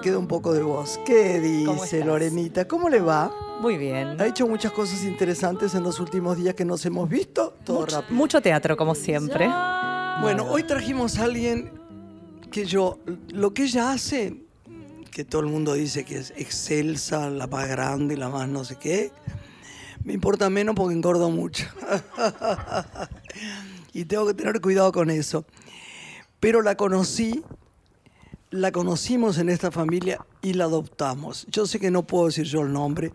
Me queda un poco de voz. ¿Qué dice Lorenita? ¿Cómo le va? Muy bien. Ha hecho muchas cosas interesantes en los últimos días que nos hemos visto. Todo mucho, rápido. Mucho teatro, como siempre. Bueno, hoy trajimos a alguien que yo, lo que ella hace, que todo el mundo dice que es excelsa, la más grande, la más no sé qué, me importa menos porque engordo mucho. y tengo que tener cuidado con eso. Pero la conocí la conocimos en esta familia y la adoptamos. Yo sé que no puedo decir yo el nombre,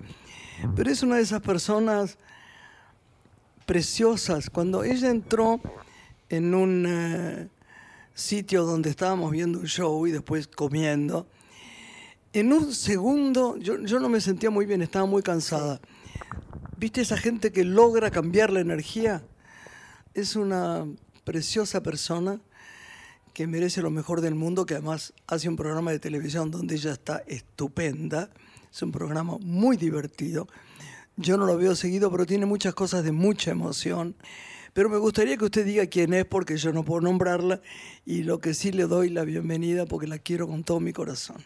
pero es una de esas personas preciosas. Cuando ella entró en un eh, sitio donde estábamos viendo un show y después comiendo, en un segundo yo, yo no me sentía muy bien, estaba muy cansada. ¿Viste esa gente que logra cambiar la energía? Es una preciosa persona que merece lo mejor del mundo, que además hace un programa de televisión donde ella está estupenda. Es un programa muy divertido. Yo no lo veo seguido, pero tiene muchas cosas de mucha emoción. Pero me gustaría que usted diga quién es, porque yo no puedo nombrarla, y lo que sí le doy la bienvenida, porque la quiero con todo mi corazón.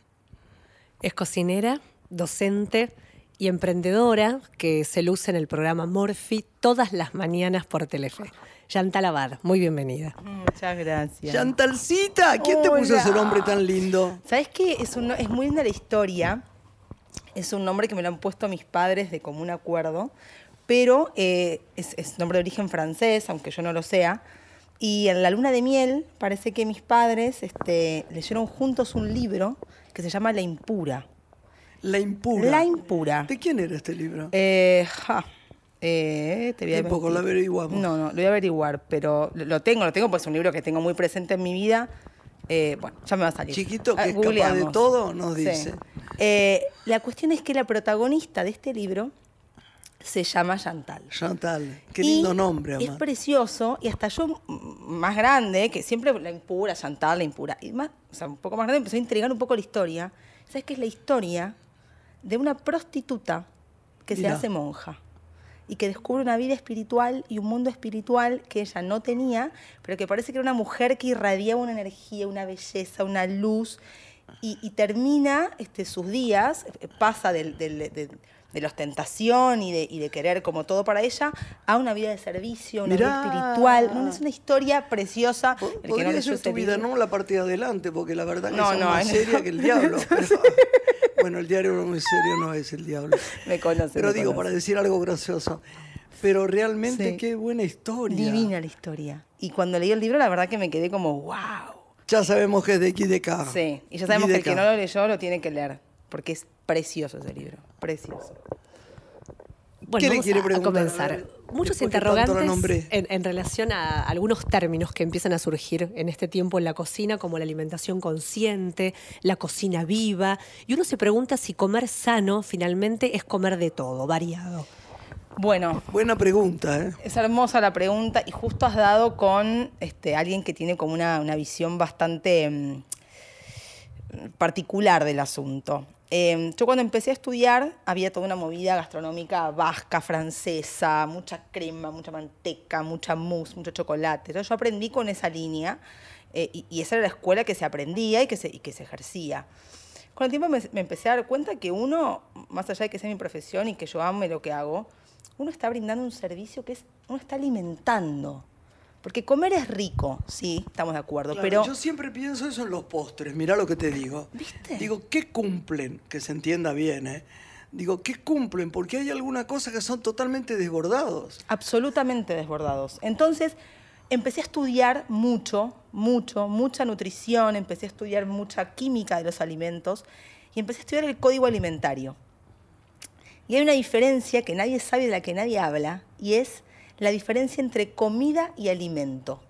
Es cocinera, docente y emprendedora que se luce en el programa Morphy todas las mañanas por Telefe. Yantal Abad, muy bienvenida. Muchas gracias. Yantalcita, ¿quién te puso ese nombre tan lindo? ¿Sabes qué? Es, es muy linda la historia. Es un nombre que me lo han puesto mis padres de común acuerdo, pero eh, es, es nombre de origen francés, aunque yo no lo sea. Y en la luna de miel parece que mis padres este, leyeron juntos un libro que se llama La Impura. La Impura. La Impura. ¿De quién era este libro? Eh, ja, eh, te voy a poco lo averiguamos. No, no, lo voy a averiguar, pero lo tengo, lo tengo, pues es un libro que tengo muy presente en mi vida. Eh, bueno, ya me va a salir. Chiquito, que ah, es capaz de todo, nos dice. Eh, la cuestión es que la protagonista de este libro se llama Chantal. Chantal, qué lindo nombre. Es precioso y hasta yo más grande, que siempre la impura, Chantal, la impura, y más, o sea, un poco más grande, empezó a intrigar un poco la historia. ¿Sabes qué es la historia de una prostituta que se hace monja? y que descubre una vida espiritual y un mundo espiritual que ella no tenía, pero que parece que era una mujer que irradiaba una energía, una belleza, una luz, y, termina este, sus días, eh, pasa de, la ostentación y de, querer como todo para ella, a una vida de servicio, una vida espiritual. No, es una historia preciosa. Que no ser tu vida, no la partida adelante, porque la verdad que no, es más seria que el diablo. Bueno, el diario muy serio no es el diablo. Me conoce. Pero digo, para decir algo gracioso. Pero realmente qué buena historia. Divina la historia. Y cuando leí el libro, la verdad que me quedé como, wow. Ya sabemos que es de acá. Sí, y ya sabemos que el que no lo leyó lo tiene que leer, porque es precioso ese libro, precioso. Bueno, ¿Qué le quiere a, comenzar. Muchos interrogantes en, en, relación a algunos términos que empiezan a surgir en este tiempo en la cocina, como la alimentación consciente, la cocina viva. Y uno se pregunta si comer sano finalmente es comer de todo, variado. Bueno. Buena pregunta, ¿eh? Es hermosa la pregunta y justo has dado con este, alguien que tiene como una, visión bastante mm, particular del asunto. Em, yo cuando empecé a estudiar había toda una movida gastronómica vasca, francesa, mucha crema, mucha manteca, mucha mousse, mucho chocolate. Entonces yo aprendí con esa línea eh, y, esa era la escuela que se aprendía y que se, que se ejercía. Con el tiempo me, empecé a dar cuenta que uno, más allá de que sea mi profesión y que yo ame lo que hago, uno está brindando un servicio que es, uno está alimentando. Porque comer es rico, sí, estamos de acuerdo, pero... Yo siempre pienso eso en los postres, mirá lo que te digo. ¿Viste? Digo, ¿qué cumplen? Que se entienda bien, ¿eh? Digo, ¿qué cumplen? Porque hay alguna cosa que son totalmente desbordados. Absolutamente desbordados. Entonces, empecé a estudiar mucho, mucho, mucha nutrición, empecé a estudiar mucha química de los alimentos y empecé a estudiar el código alimentario. Y hay una diferencia que nadie sabe de la que nadie habla, y es la diferencia entre comida y alimento.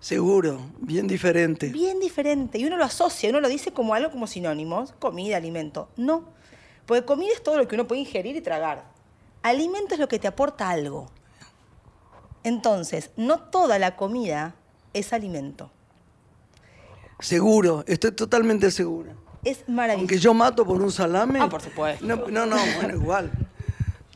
Seguro, bien diferente. Bien diferente. Y uno lo asocia, uno lo dice como algo como sinónimos, comida, alimento. No, porque comida es todo lo que uno puede ingerir y tragar. Alimento es lo que te aporta algo. Entonces, no toda la comida es alimento. Seguro, estoy totalmente seguro. Es maravilloso. Aunque yo mato por un salame. Ah, por supuesto. No, no, no bueno, igual.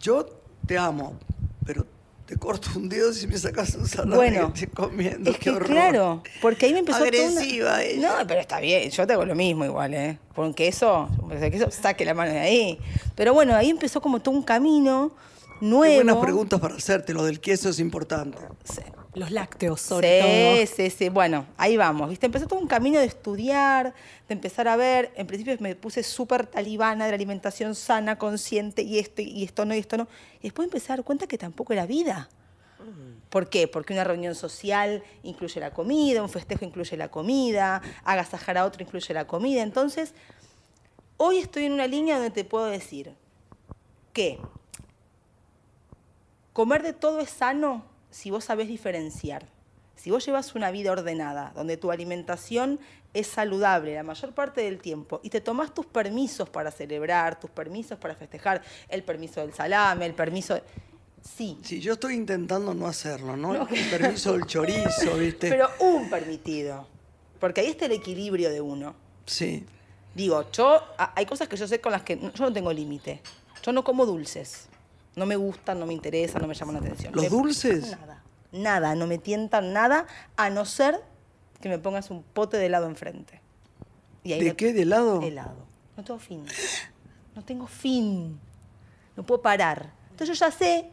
Yo te amo, pero te corto un dedo si me sacas un salame bueno, comiendo. Es que claro, porque ahí me empezó Agresiva No, pero está bien, yo te hago lo mismo igual, ¿eh? Por queso, queso, saque la mano de ahí. Pero bueno, ahí empezó como todo un camino nuevo. Qué buenas preguntas para hacerte, lo del queso es importante. Sí. Los lácteos, sobre sí, Sí, sí, bueno, ahí vamos. ¿viste? Empezó todo un camino de estudiar, de empezar a ver. En principio me puse súper talibana de la alimentación sana, consciente, y esto, y esto no, y esto no. Y después empecé a dar cuenta que tampoco era vida. ¿Por qué? Porque una reunión social incluye la comida, un festejo incluye la comida, agasajar a otro incluye la comida. Entonces, hoy estoy en una línea donde te puedo decir que comer de todo es sano si vos sabés diferenciar, si vos llevas una vida ordenada, donde tu alimentación es saludable la mayor parte del tiempo y te tomás tus permisos para celebrar, tus permisos para festejar, el permiso del salame, el permiso... Sí. Sí, yo estoy intentando no hacerlo, ¿no? El permiso del chorizo, ¿viste? Pero un permitido. Porque ahí está el equilibrio de uno. Sí. Digo, yo, hay cosas que yo sé con las que yo no tengo límite. Yo no como dulces. No me gustan, no me interesan, no me llaman la atención. ¿Los dulces? Nada. Nada, no me tientan nada, a no ser que me pongas un pote de helado enfrente. ¿De qué? ¿De helado? De helado. No tengo fin. No tengo fin. No puedo parar. Entonces yo ya sé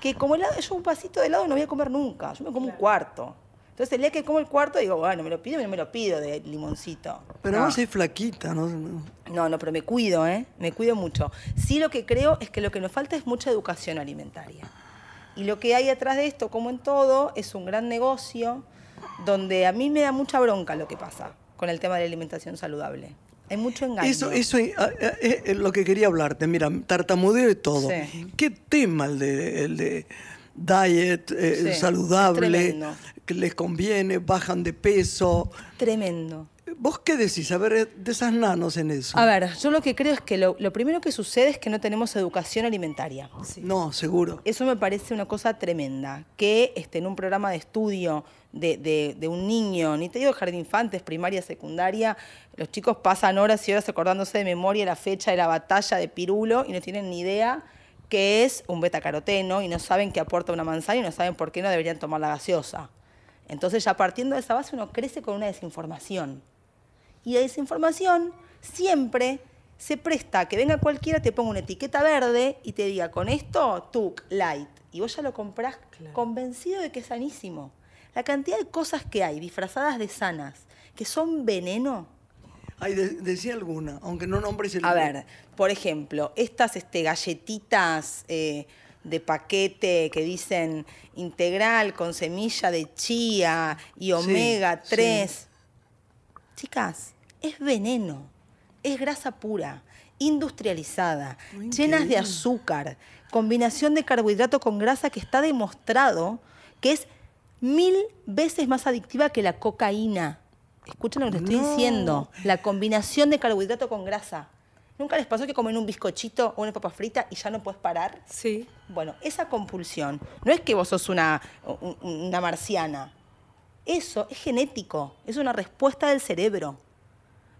que como helado, yo un pasito de helado no voy a comer nunca. Yo me como un cuarto. Entonces el día que como el cuarto digo, bueno, me lo pido, no me lo pido de limoncito. Pero no. vos flaquita, ¿no? No, no, pero me cuido, ¿eh? Me cuido mucho. Sí lo que creo es que lo que nos falta es mucha educación alimentaria. Y lo que hay atrás de esto, como en todo, es un gran negocio donde a mí me da mucha bronca lo que pasa con el tema de la alimentación saludable. Hay mucho engaño. Eso, eso es lo que quería hablarte. Mira, tartamudeo y todo. ¿Qué tema el de, el de diet eh, saludable? Que les conviene, bajan de peso. Tremendo. ¿Vos qué decís? A ver, de esas nanos en eso. A ver, yo lo que creo es que lo, primero que sucede es que no tenemos educación alimentaria. No, seguro. Eso me parece una cosa tremenda. Que este, en un programa de estudio de, un niño, ni te digo jardín infantes, primaria, secundaria, los chicos pasan horas y horas acordándose de memoria la fecha de la batalla de Pirulo y no tienen ni idea qué es un betacaroteno y no saben qué aporta una manzana y no saben por qué no deberían tomar la gaseosa. Entonces ya partiendo de esa base uno crece con una desinformación. Y la desinformación siempre se presta a que venga cualquiera, te ponga una etiqueta verde y te diga, con esto, tuk, light. Y vos ya lo comprás convencido de que es sanísimo. La cantidad de cosas que hay disfrazadas de sanas, que son veneno. Ay, decía alguna, aunque no nombres el A ver, por ejemplo, estas este, galletitas eh, de paquete que dicen integral con semilla de chía y omega 3. Chicas, es veneno, es grasa pura, industrializada, llenas de azúcar, combinación de carbohidrato con grasa que está demostrado que es mil veces más adictiva que la cocaína. Escuchen lo que les estoy diciendo. La combinación de carbohidrato con grasa. ¿Nunca les pasó que comen un bizcochito o una papa frita y ya no puedes parar? Sí. Bueno, esa compulsión no es que vos sos una, una marciana. Eso es genético, es una respuesta del cerebro.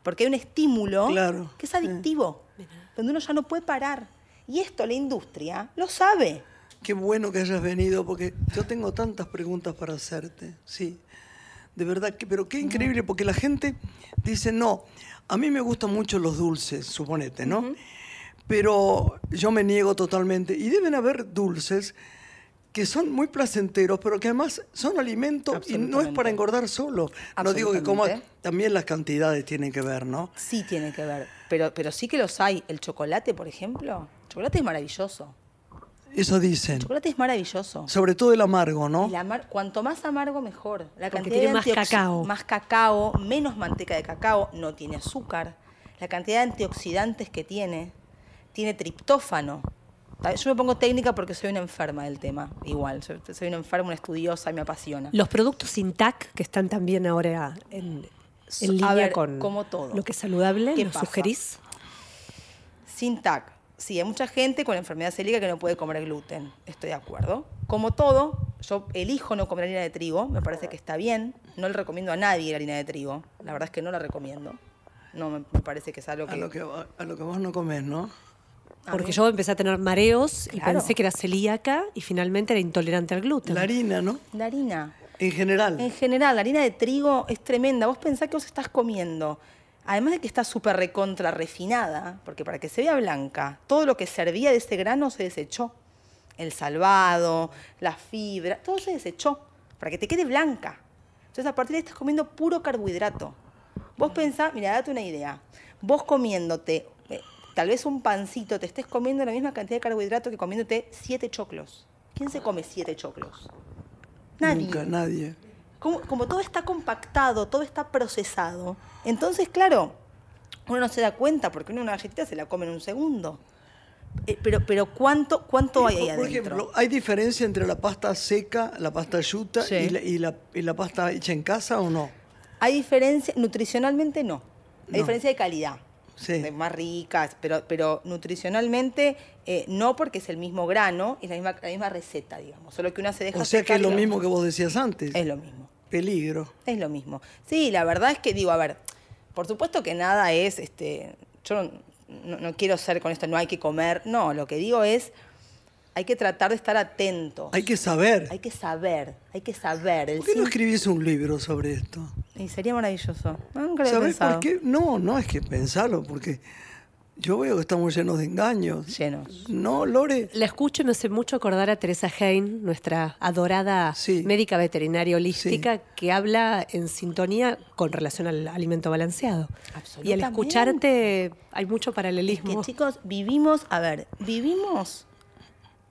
Porque hay un estímulo que es adictivo, donde uno ya no puede parar. Y esto la industria lo sabe. Qué bueno que hayas venido, porque yo tengo tantas preguntas para hacerte. Sí, de verdad, que, pero qué increíble, porque la gente dice, no, a mí me gustan mucho los dulces, suponete, ¿no? Pero yo me niego totalmente. Y deben haber dulces que son muy placenteros, pero que además son alimentos y no es para engordar solo. No digo que como también las cantidades tienen que ver, ¿no? Sí tienen que ver, pero, pero sí que los hay. El chocolate, por ejemplo, el chocolate es maravilloso. Eso dicen. El chocolate es maravilloso. Sobre todo el amargo, ¿no? cuanto más amargo, mejor. La cantidad tiene más cacao. Más cacao, menos manteca de cacao, no tiene azúcar. La cantidad de antioxidantes que tiene, tiene triptófano, Yo me pongo técnica porque soy una enferma del tema, igual. Soy una enferma, una estudiosa y me apasiona. Los productos sin TAC, que están también ahora en, línea con como todo. lo que es saludable, ¿lo sugerís? Sin TAC. Sí, hay mucha gente con enfermedad celíaca que no puede comer gluten. Estoy de acuerdo. Como todo, yo elijo no comer harina de trigo. Me parece que está bien. No le recomiendo a nadie la harina de trigo. La verdad es que no la recomiendo. No me, parece que es algo que... A lo que, a lo que vos no comes, ¿no? Porque yo empecé a tener mareos y pensé que era celíaca y finalmente era intolerante al gluten. La harina, ¿no? La harina. En general. En general, la harina de trigo es tremenda. Vos pensás que vos estás comiendo, además de que está súper recontra refinada, porque para que se vea blanca, todo lo que servía de ese grano se desechó. El salvado, la fibra, todo se desechó para que te quede blanca. Entonces a partir de ahí estás comiendo puro carbohidrato. Vos pensás, mira, date una idea. Vos comiéndote tal vez un pancito, te estés comiendo la misma cantidad de carbohidratos que comiéndote siete choclos. ¿Quién se come siete choclos? Nadie. Nunca, nadie. Como, todo está compactado, todo está procesado, entonces, claro, uno no se da cuenta porque uno una galletita se la come en un segundo. Eh, pero, pero ¿cuánto, cuánto hay ahí adentro? Por ejemplo, ¿hay diferencia entre la pasta seca, la pasta yuta y, la, y, la, pasta hecha en casa o no? Hay diferencia, nutricionalmente no. Hay diferencia de calidad más ricas, pero, pero nutricionalmente eh, no porque es el mismo grano, es la misma, la misma receta, digamos, solo que una se deja... O sea que es lo mismo que vos decías antes. Es lo mismo. Peligro. Es lo mismo. Sí, la verdad es que digo, a ver, por supuesto que nada es, este, yo no, no quiero ser con esto, no hay que comer, no, lo que digo es hay que tratar de estar atentos. Hay que saber. Hay que saber, hay que saber. ¿Por qué no escribís un libro sobre esto? Y sería maravilloso. nunca lo por qué? No, no es que pensarlo, porque yo veo que estamos llenos de engaños. Llenos. No, Lore. La escucho y me hace mucho acordar a Teresa Hein, nuestra adorada médica veterinaria holística, que habla en sintonía con relación al alimento balanceado. Y al escucharte hay mucho paralelismo. chicos, vivimos, a ver, vivimos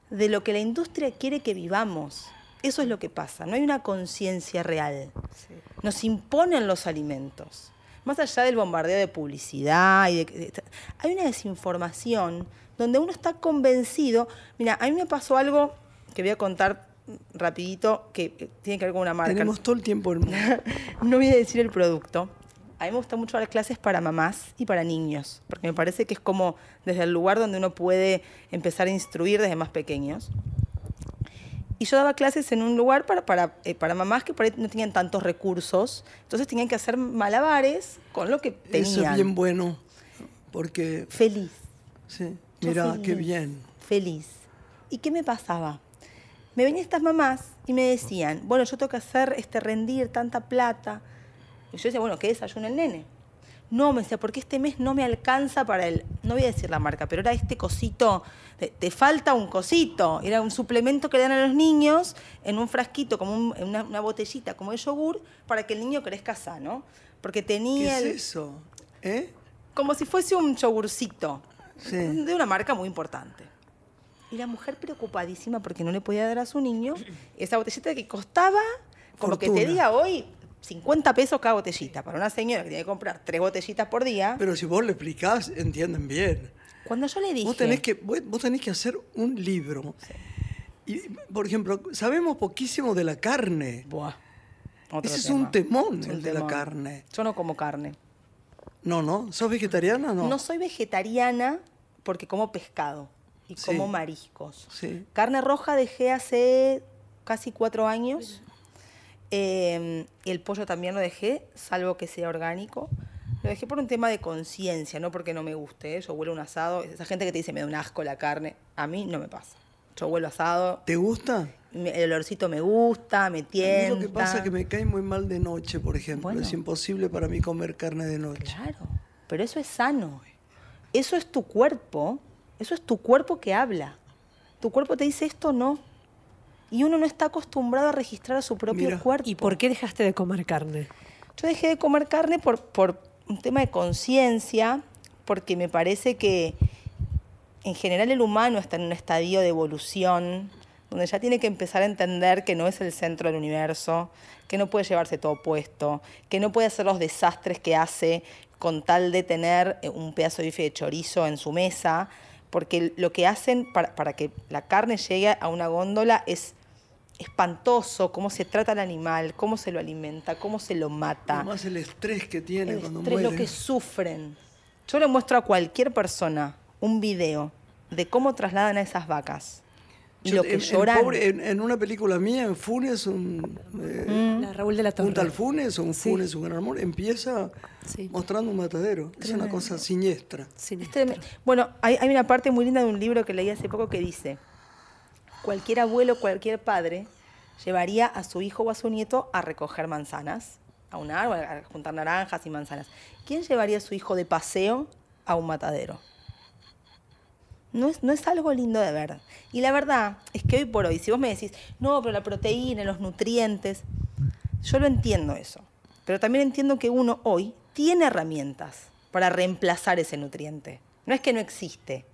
de lo que la industria quiere que vivamos. Eso es lo que pasa, no hay una conciencia real. Nos imponen los alimentos. Más allá del bombardeo de publicidad, y hay una desinformación donde uno está convencido. Mira, a mí me pasó algo que voy a contar rapidito que tiene que ver con una marca. Tenemos todo el tiempo. no voy a decir el producto, a mí me gusta mucho dar clases para mamás y para niños, porque me parece que es como desde el lugar donde uno puede empezar a instruir desde más pequeños. Y yo daba clases en un lugar para, para, eh, para mamás que por ahí no tenían tantos recursos, entonces tenían que hacer malabares con lo que tenían. Eso es bien bueno, porque... Feliz. Sí, mira, qué bien. Feliz. ¿Y qué me pasaba? Me venían estas mamás y me decían, bueno, yo tengo que hacer este rendir tanta plata, y yo decía, bueno, ¿qué desayuno el nene? No, me decía, porque este mes no me alcanza para el, no voy a decir la marca, pero era este cosito, te, falta un cosito, era un suplemento que le dan a los niños en un frasquito, como una, botellita, como de yogur, para que el niño crezca sano. Porque tenía... ¿Qué es eso? ¿Eh? Como si fuese un yogurcito, de una marca muy importante. Y la mujer preocupadísima porque no le podía dar a su niño esa botellita que costaba, como que te diga hoy, 50 pesos cada botellita. Para una señora que tiene que comprar tres botellitas por día. Pero si vos le explicás, entienden bien. Cuando yo le dije. Vos tenés que, vos tenés que hacer un libro. Y, por ejemplo, sabemos poquísimo de la carne. Buah. Ese es un temón, el de la carne. Yo no como carne. No, no. ¿Sos vegetariana o no? No soy vegetariana porque como pescado y como mariscos. Sí. Carne roja dejé hace casi cuatro años. Eh, el pollo también lo dejé, salvo que sea orgánico. Lo dejé por un tema de conciencia, no porque no me guste. ¿eh? Yo huelo un asado. Esa gente que te dice me da un asco la carne, a mí no me pasa. Yo huelo asado. ¿Te gusta? El olorcito me gusta, me tienta. lo que pasa es que me cae muy mal de noche, por ejemplo. es imposible para mí comer carne de noche. Claro, pero eso es sano. Eso es tu cuerpo. Eso es tu cuerpo que habla. Tu cuerpo te dice esto no y uno no está acostumbrado a registrar a su propio cuerpo. ¿Y por qué dejaste de comer carne? Yo dejé de comer carne por, por un tema de conciencia, porque me parece que en general el humano está en un estadio de evolución, donde ya tiene que empezar a entender que no es el centro del universo, que no puede llevarse todo puesto, que no puede hacer los desastres que hace con tal de tener eh, un pedazo de bife de chorizo en su mesa, porque lo que hacen para, para que la carne llegue a una góndola es espantoso cómo se trata el animal, cómo se lo alimenta, cómo se lo mata. Además el estrés que tiene el cuando estrés, lo que sufren. Yo le muestro a cualquier persona un video de cómo trasladan a esas vacas. Y lo que lloran. En, una película mía, en Funes, un. Eh, Raúl de la Torre. Un tal Funes, un Funes, un gran amor, empieza mostrando un matadero. Es una cosa siniestra. bueno, hay, hay una parte muy linda de un libro que leí hace poco que dice: cualquier abuelo, cualquier padre llevaría a su hijo o a su nieto a recoger manzanas, a un árbol, a juntar naranjas y manzanas. ¿Quién llevaría a su hijo de paseo a un matadero? No es, no es algo lindo de ver. Y la verdad es que hoy por hoy, si vos me decís, no, pero la proteína, los nutrientes, yo lo entiendo eso. Pero también entiendo que uno hoy tiene herramientas para reemplazar ese nutriente. No es que no existe,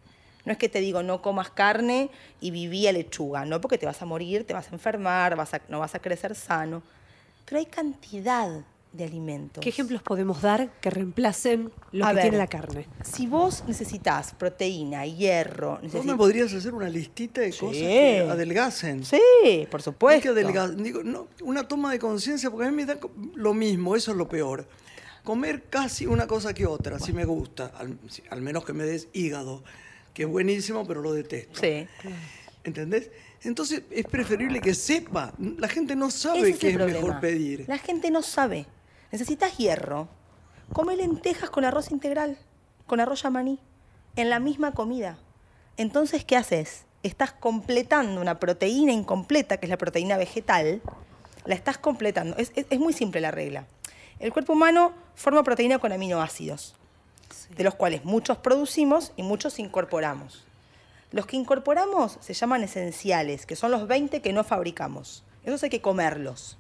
no es que te digo no comas carne y viví a lechuga, no porque te vas a morir, te vas a enfermar, vas no vas a crecer sano. Pero hay cantidad de alimentos. ¿Qué ejemplos podemos dar que reemplacen lo que tiene la carne? Si vos necesitas proteína, hierro, ¿Vos me podrías hacer una listita de cosas que adelgacen? Sí, por supuesto. Digo, no, una toma de conciencia, porque a mí me da lo mismo, eso es lo peor. Comer casi una cosa que otra, si me gusta, al menos que me des hígado que es buenísimo, pero lo detesto. Sí. ¿Entendés? Entonces es preferible que sepa. La gente no sabe qué es, mejor pedir. La gente no sabe. Necesitas hierro. Come lentejas con arroz integral, con arroz yamaní, en la misma comida. Entonces, ¿qué haces? Estás completando una proteína incompleta, que es la proteína vegetal, la estás completando. Es, es muy simple la regla. El cuerpo humano forma proteína con aminoácidos de los cuales muchos producimos y muchos incorporamos. Los que incorporamos se llaman esenciales, que son los 20 que no fabricamos. Esos hay que comerlos.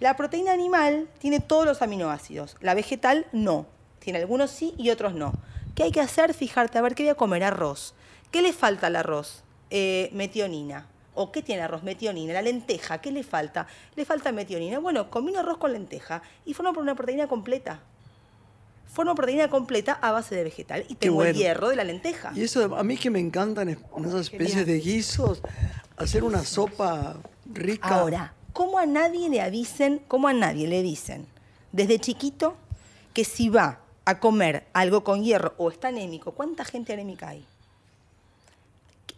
La proteína animal tiene todos los aminoácidos, la vegetal no. Tiene algunos sí y otros no. ¿Qué hay que hacer? Fijarte a ver qué voy a comer arroz. ¿Qué le falta al arroz? Eh, metionina. ¿O qué tiene arroz? Metionina. La lenteja, ¿qué le falta? Le falta metionina. Bueno, combino arroz con lenteja y forma por una proteína completa forma proteína completa a base de vegetal y tengo el hierro de la lenteja. Y eso a mí que me encantan esas especies de guisos, hacer una sopa rica. Ahora, ¿cómo a nadie le avisen, cómo a nadie le dicen desde chiquito que si va a comer algo con hierro o está anémico, ¿cuánta gente anémica hay?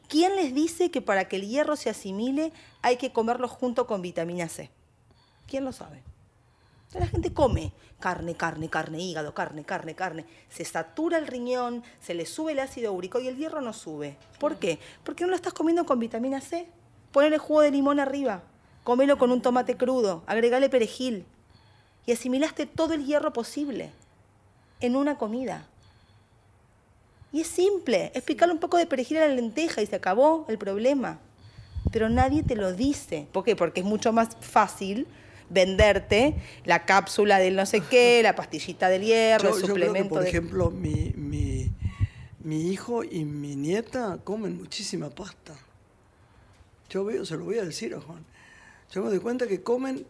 ¿Quién les dice que para que el hierro se asimile hay que comerlo junto con vitamina C? ¿Quién lo sabe? La gente come carne, carne, carne, hígado, carne, carne, carne. Se satura el riñón, se le sube el ácido úrico y el hierro no sube. ¿Por qué? Porque no lo estás comiendo con vitamina C. Ponele jugo de limón arriba, comelo con un tomate crudo, agregale perejil. Y asimilaste todo el hierro posible en una comida. Y es simple, es picarle un poco de perejil a la lenteja y se acabó el problema. Pero nadie te lo dice. ¿Por qué? Porque es mucho más fácil venderte la cápsula del no sé qué, la pastillita del hierro, el suplemento. por ejemplo, mi, mi, hijo y mi nieta comen muchísima pasta. Yo veo, se lo voy a decir a Juan. Yo me doy cuenta que comen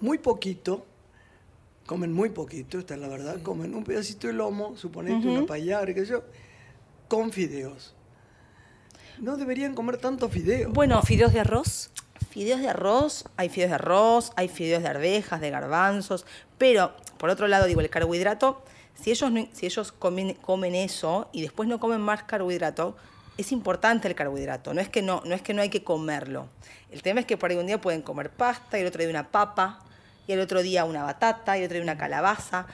muy poquito, comen muy poquito, esta es la verdad, comen un pedacito de lomo, suponete una payar, que yo, con fideos. No deberían comer tanto fideos. Bueno, fideos de arroz fideos de arroz, hay fideos de arroz, hay fideos de arvejas, de garbanzos, pero por otro lado, digo, el carbohidrato, si ellos, si ellos comen, comen eso y después no comen más carbohidrato, es importante el carbohidrato, no es, que no, no es que no hay que comerlo. El tema es que por ahí un día pueden comer pasta, y el otro día una papa, y el otro día una batata, y el otro día una calabaza,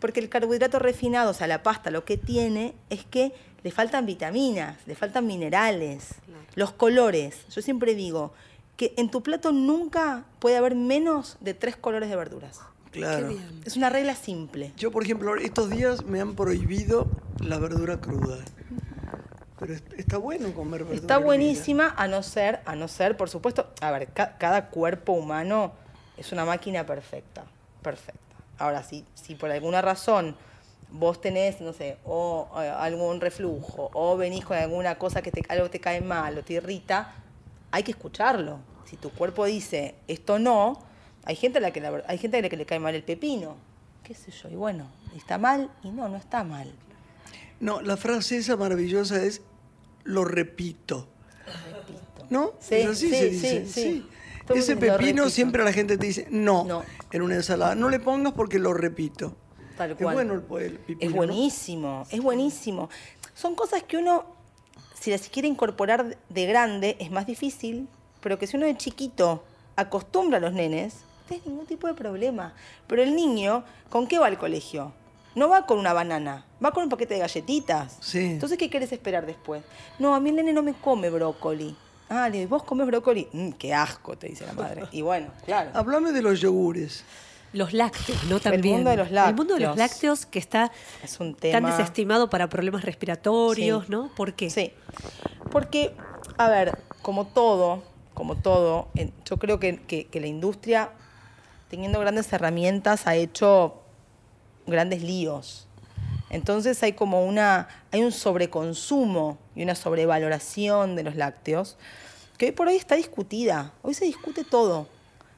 porque el carbohidrato refinado, o sea, la pasta, lo que tiene es que le faltan vitaminas, le faltan minerales, los colores. Yo siempre digo, que en tu plato nunca puede haber menos de tres colores de verduras. Claro. Es una regla simple. Yo, por ejemplo, estos días me han prohibido la verdura cruda. Pero está bueno comer verdura. Está buenísima, a no ser, a no ser, por supuesto, a ver, cada cuerpo humano es una máquina perfecta, perfecta. Ahora, si, si por alguna razón vos tenés, no sé, o, o, algún reflujo, o venís con alguna cosa que te, algo te cae mal o te irrita, hay que escucharlo. Si tu cuerpo dice esto no, hay gente a la que, hay gente a la que le cae mal el pepino, qué sé yo, y bueno, está mal y no, no está mal. No, la frase esa maravillosa es lo repito. repito. ¿No? Sí, así se dice. Sí, Ese pepino siempre la gente te dice, no, en una ensalada. No le pongas porque lo repito. Tal cual. Es bueno el, pepino. Es buenísimo, es buenísimo. Son cosas que uno, si las quiere incorporar de grande, es más difícil, pero que si uno de chiquito acostumbra a los nenes, no tiene ningún tipo de problema. Pero el niño, ¿con qué va al colegio? No va con una banana, va con un paquete de galletitas. Sí. Entonces, ¿qué querés esperar después? No, a mí el nene no me come brócoli. Ah, le ¿vos comes brócoli? Mm, qué asco, te dice la madre. Y bueno, claro. Háblame de los yogures. Los lácteos, ¿no? También. El mundo de los lácteos. El mundo de los lácteos que está es un tema... tan desestimado para problemas respiratorios, ¿no? ¿Por qué? Sí. Porque, a ver, como todo, como todo, yo creo que, que la industria, teniendo grandes herramientas, ha hecho grandes líos. Entonces hay como una, hay un sobreconsumo y una sobrevaloración de los lácteos que hoy por hoy está discutida. Hoy se discute todo.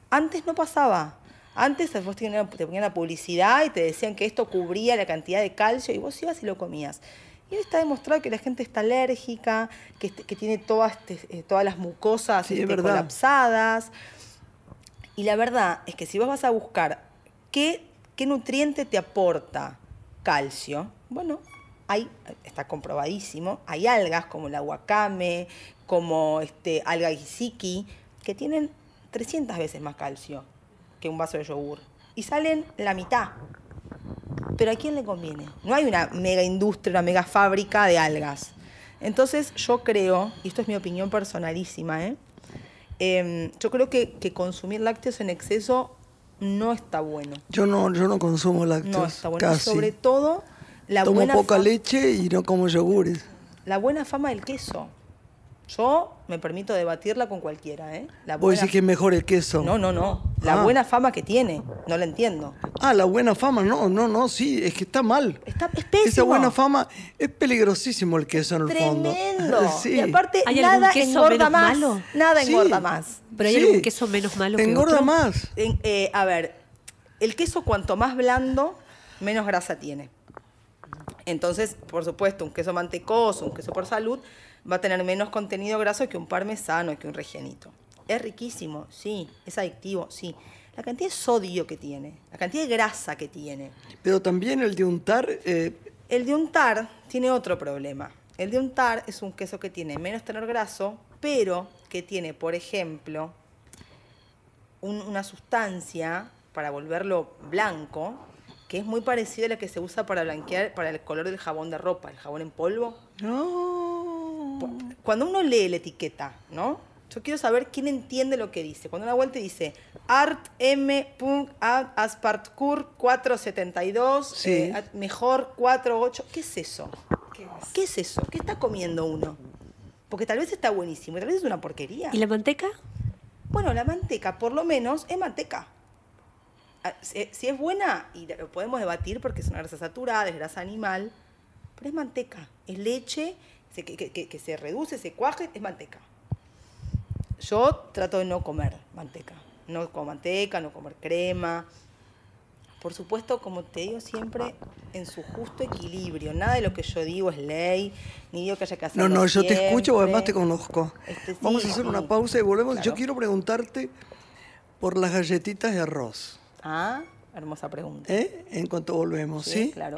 Antes no pasaba. Antes vos te ponían la publicidad y te decían que esto cubría la cantidad de calcio y vos ibas y lo comías. Y hoy está demostrado que la gente está alérgica, que, que tiene todas, este, todas las mucosas este, colapsadas. Y la verdad es que si vos vas a buscar qué ¿Qué nutriente te aporta calcio? Bueno, hay, está comprobadísimo, hay algas como la wakame, como este, alga isiki, que tienen 300 veces más calcio que un vaso de yogur. Y salen la mitad. Pero ¿a quién le conviene? No hay una mega industria, una mega fábrica de algas. Entonces yo creo, y esto es mi opinión personalísima, ¿eh? em, yo creo que, que consumir lácteos en exceso no está bueno. Yo no, yo no consumo lácteos. No está bueno. Casi. sobre todo, la Tomo poca leche y no como yogures. La buena fama del queso. Yo me permito debatirla con cualquiera, ¿eh? La ¿Vos decís que es mejor el queso? No, no, no. La ah. buena fama que tiene, no la entiendo. Ah, la buena fama, no, no, no, sí, es que está mal. Está es pésimo. Esa buena fama, es peligrosísimo el queso en el Tremendo. fondo. sí. Y aparte, nada engorda más. Malo? Nada engorda más. Pero hay algún queso menos malo que Engorda más. Eh, a ver, el queso cuanto más blando, menos grasa tiene. Entonces, por supuesto, un queso mantecoso, un queso por salud, va a tener menos contenido graso que un parmesano, que un regianito. Es riquísimo, sí. Es adictivo, sí. La cantidad de sodio que tiene, la cantidad de grasa que tiene. Pero también el de untar... Eh, el de untar tiene otro problema. El de untar es un queso que tiene menos tenor graso, pero que tiene, por ejemplo, una sustancia para volverlo blanco, que es muy parecido a la que se usa para blanquear, para el color del jabón de ropa, el jabón en polvo. No. Cuando uno lee la etiqueta, ¿no? Yo quiero saber quién entiende lo que dice. Cuando una vuelta dice Art M. Aspartcur 472, eh, mejor 48, ¿qué es eso? ¿Qué es? ¿Qué es eso? ¿Qué está comiendo uno? Porque tal vez está buenísimo, tal vez es una porquería. ¿Y la manteca? Bueno, la manteca por lo menos es manteca. Ah, si es buena, y lo podemos debatir porque es una grasa saturada, es grasa animal, pero es manteca, es leche que, se reduce, se cuaje, es manteca. Yo trato de no comer manteca, no como manteca, no comer crema. Por supuesto, como te digo siempre, en su justo equilibrio. Nada de lo que yo digo es ley, ni digo que haya que hacerlo No, no, yo te escucho, además te conozco. Este, Vamos a hacer una pausa y volvemos. Yo quiero preguntarte por las galletitas de arroz. Ah, hermosa pregunta. ¿Eh? En cuanto volvemos, ¿sí? ¿sí? Claro.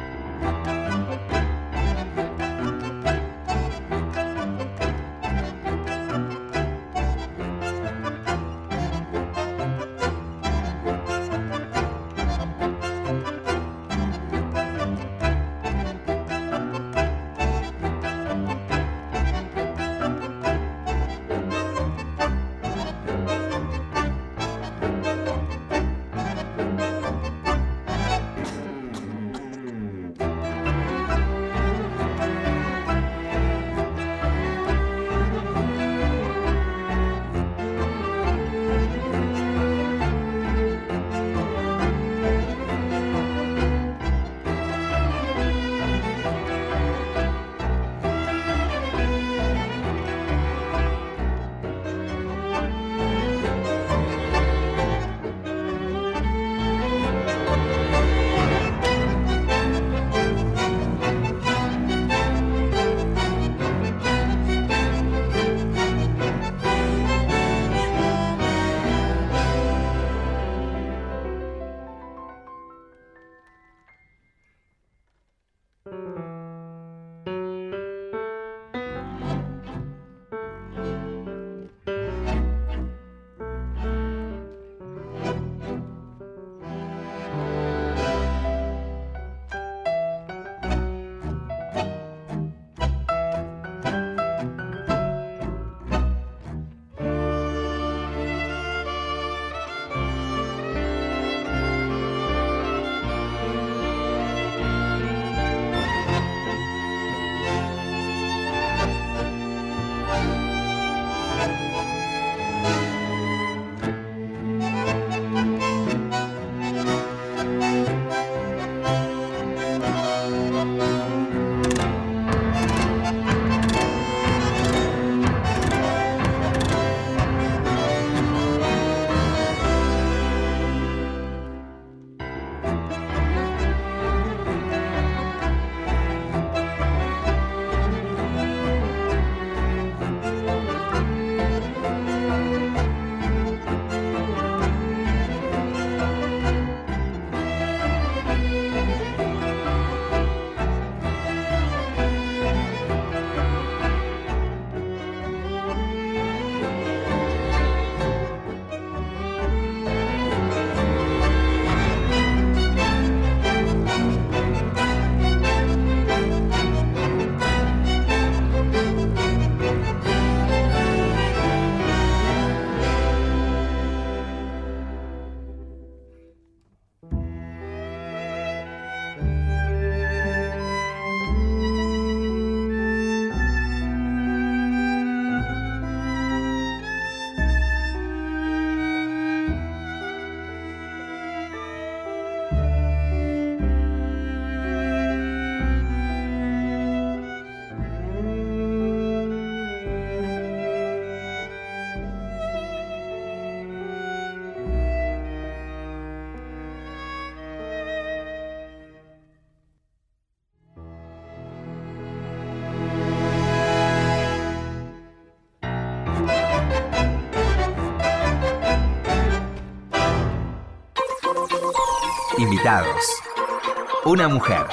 Una mujer.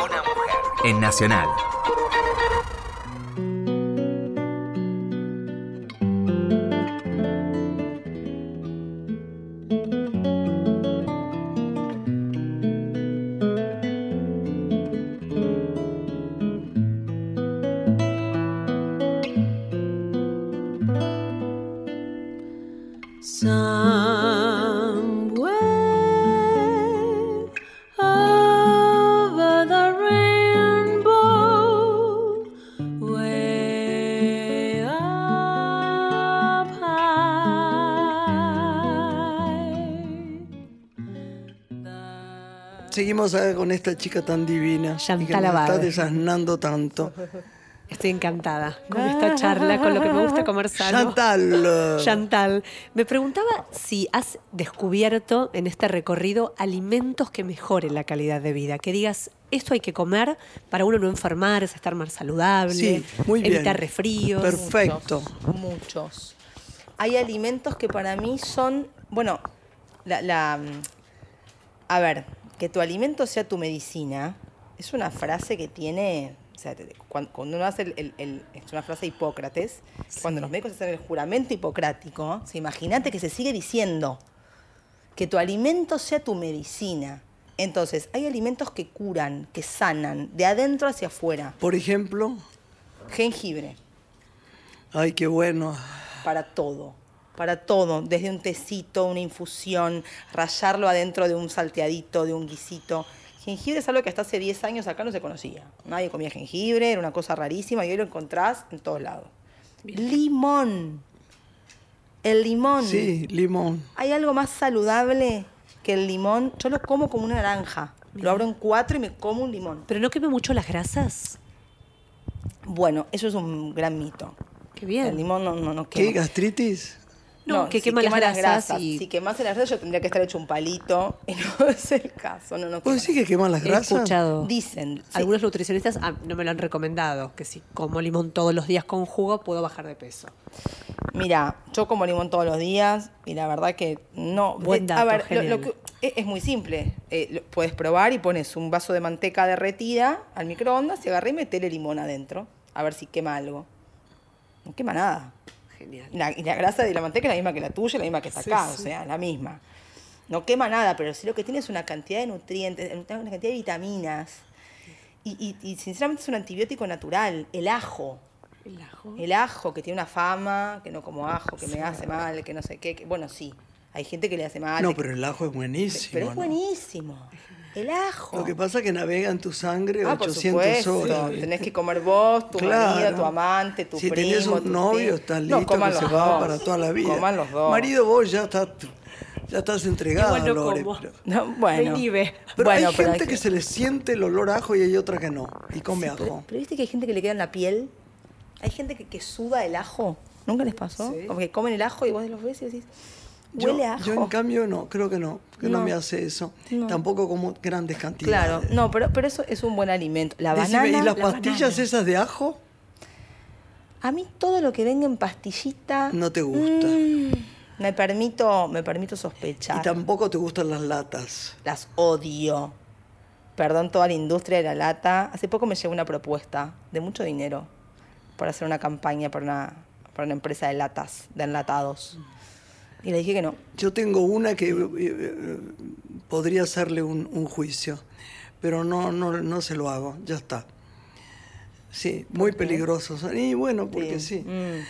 En Nacional. Con esta chica tan divina y que está desasnando tanto. Estoy encantada con esta charla, con lo que me gusta comer sano. Chantal. Chantal. Me preguntaba si has descubierto en este recorrido alimentos que mejoren la calidad de vida. Que digas, esto hay que comer para uno no enfermarse, estar más saludable, sí, muy evitar resfríos. Perfecto. Muchos, muchos. Hay alimentos que para mí son, bueno, la a ver, que tu alimento sea tu medicina, es una frase que tiene, o sea, cuando, uno hace el, es una frase de Hipócrates, cuando los médicos hacen el juramento hipocrático, imagínate que se sigue diciendo que tu alimento sea tu medicina. Entonces, hay alimentos que curan, que sanan, de adentro hacia afuera. Por ejemplo. Jengibre. Ay, qué bueno. Para todo para todo, desde un tecito, una infusión, rayarlo adentro de un salteadito, de un guisito. Jengibre es algo que hasta hace 10 años acá no se conocía. Nadie comía jengibre, era una cosa rarísima y hoy lo encontrás en todos lados. Limón. El limón. Sí, limón. ¿Hay algo más saludable que el limón? Yo lo como como una naranja. Lo abro en cuatro y me como un limón. ¿Pero no queme mucho las grasas? Bueno, eso es un gran mito. Qué bien. El limón no, no, no quema. ¿Qué? ¿Gastritis? No, que quema, las, grasas. Si quemas las grasas, yo tendría que estar hecho un palito. Y no es el caso. No, no ¿Puedo decir que queman las grasas? He escuchado. Dicen. Algunos nutricionistas ah, no me lo han recomendado. Que si como limón todos los días con jugo, puedo bajar de peso. Mira, yo como limón todos los días y la verdad que no. Buen dato, a ver, lo, que, es, muy simple. Eh, puedes probar y pones un vaso de manteca derretida al microondas y agarré y metele limón adentro. A ver si quema algo. No quema nada. Genial. y la grasa de la manteca es la misma que la tuya, la misma que está acá, o sea, la misma. No quema nada, pero sí lo que tiene es una cantidad de nutrientes, una cantidad de vitaminas. Y, y, sinceramente es un antibiótico natural, el ajo. El ajo. El ajo, que tiene una fama, que no como ajo, que me hace mal, que no sé qué. bueno, sí, hay gente que le hace mal. No, pero el ajo es buenísimo. Pero es buenísimo. El ajo. Lo que pasa es que navega en tu sangre ah, 800 horas. Tenés que comer vos, tu marido, tu amante, tu si primo. Si tenés un novio, estás listo que se va para toda la vida. Coman los dos. Marido, vos ya estás ya estás no Lore, Pero, no, bueno. Pero hay gente que, se le siente el olor a ajo y hay otra que no. Y come ajo. Pero, viste que hay gente que le queda en la piel. Hay gente que, que suda el ajo. ¿Nunca les pasó? Como que comen el ajo y vos los ves y decís, Huele yo, ajo. Yo en cambio no, creo que no, que no, me hace eso. Tampoco como grandes cantidades. Claro, no, pero, pero eso es un buen alimento. La banana. ¿Y las pastillas esas de ajo? A mí todo lo que venga en pastillita. No te gusta. Mm, me permito, me permito sospechar. Y tampoco te gustan las latas. Las odio. Perdón toda la industria de la lata. Hace poco me llegó una propuesta de mucho dinero para hacer una campaña para una, para una empresa de latas, de enlatados. Y le dije que no. Yo tengo una que eh, eh, podría hacerle un, juicio, pero no, no, no se lo hago, ya está. Sí, muy peligrosos. Y bueno, porque sí. Mm.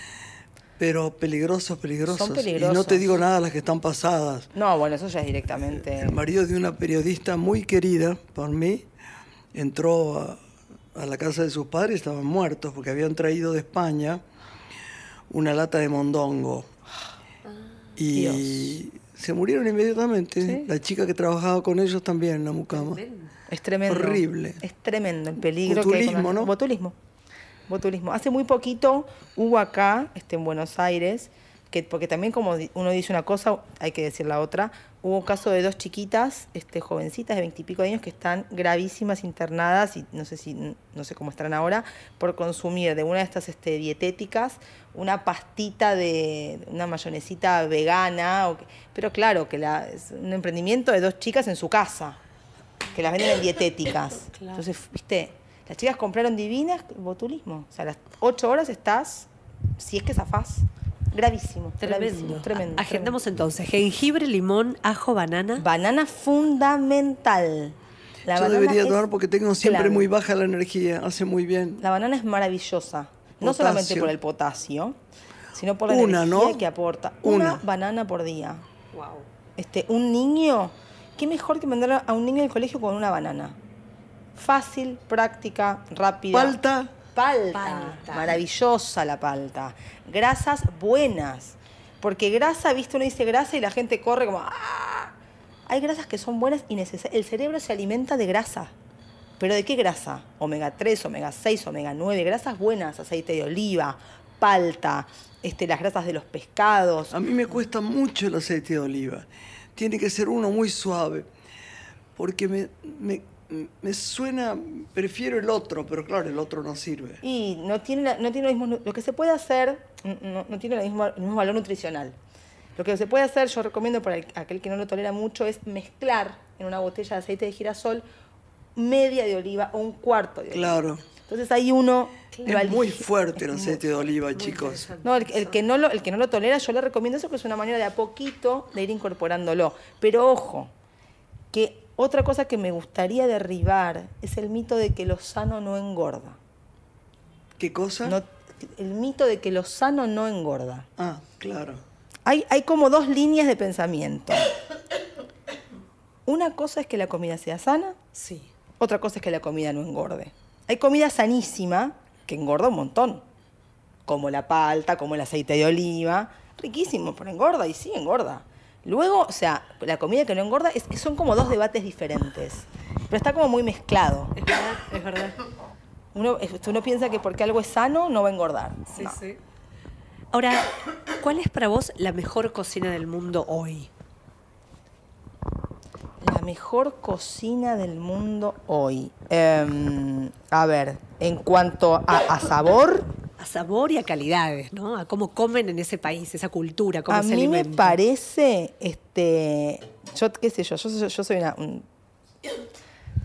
Pero peligrosos, peligrosos. Y no te digo nada las que están pasadas. No, bueno, eso ya es directamente. El marido de una periodista muy querida por mí entró a, a la casa de sus padres, estaban muertos porque habían traído de España una lata de mondongo y se murieron inmediatamente. La chica que trabajaba con ellos también en la mucama. Es tremendo. Horrible. Es tremendo el peligro Botulismo, ¿no? Botulismo. Botulismo. Hace muy poquito hubo acá, este, en Buenos Aires, que, porque también como uno dice una cosa, hay que decir la otra, hubo un caso de dos chiquitas, este, jovencitas de veintipico años, que están gravísimas internadas, y no sé si, no sé cómo estarán ahora, por consumir de una de estas este, dietéticas una pastita de una mayonesita vegana, pero claro, que la, es un emprendimiento de dos chicas en su casa. que las venden en dietéticas. Entonces, viste, las chicas compraron divinas botulismo. O sea, a las 8 horas estás, si es que zafás. Gravísimo. Tremendo. tremendo. Agendamos entonces jengibre, limón, ajo, banana. Banana fundamental. Yo debería tomar porque tengo siempre muy baja la energía, hace muy bien. La banana es maravillosa, no solamente por el potasio, sino por la energía que aporta. Una. banana por día. Wow. Este, un niño, qué mejor que mandar a un niño al colegio con una banana. Fácil, práctica, rápida. Palta. Palta. Maravillosa la palta. Grasas buenas. Porque grasa, viste, uno dice grasa y la gente corre como, ¡ah! Hay grasas que son buenas y necesarias. El cerebro se alimenta de grasa. ¿Pero de qué grasa? Omega 3, omega 6, omega 9, grasas buenas, aceite de oliva, palta, este, las grasas de los pescados. A mí me cuesta mucho el aceite de oliva. Tiene que ser uno muy suave, porque me, me, suena, prefiero el otro, pero claro, el otro no sirve. Y no tiene, no tiene lo mismo, lo que se puede hacer no, no tiene el mismo, el mismo valor nutricional. Lo que se puede hacer, yo recomiendo para aquel que no lo tolera mucho, es mezclar en una botella de aceite de girasol media de oliva o un cuarto de oliva. Claro. Entonces ahí uno... Es muy fuerte el aceite de oliva, chicos. No, el, que no lo, el que no lo tolera, yo le recomiendo eso, que es una manera de a poquito de ir incorporándolo. Pero ojo, que otra cosa que me gustaría derribar es el mito de que lo sano no engorda. ¿Qué cosa? el mito de que lo sano no engorda. Ah, claro. Hay, hay como dos líneas de pensamiento. Una cosa es que la comida sea sana, sí. otra cosa es que la comida no engorde. Hay comida sanísima que engorda un montón, como la palta, como el aceite de oliva, riquísimo, pero engorda y sí engorda. Luego, o sea, la comida que no engorda es, son como dos debates diferentes, pero está como muy mezclado. Es verdad, es verdad. Uno, uno piensa que porque algo es sano no va a engordar. Sí, sí. Ahora, ¿cuál es para vos la mejor cocina del mundo hoy? La mejor cocina del mundo hoy. Em, a ver, en cuanto a, sabor. A sabor y a calidades, ¿no? A cómo comen en ese país, esa cultura, cómo a mí me parece, este, yo qué sé yo, yo, soy una,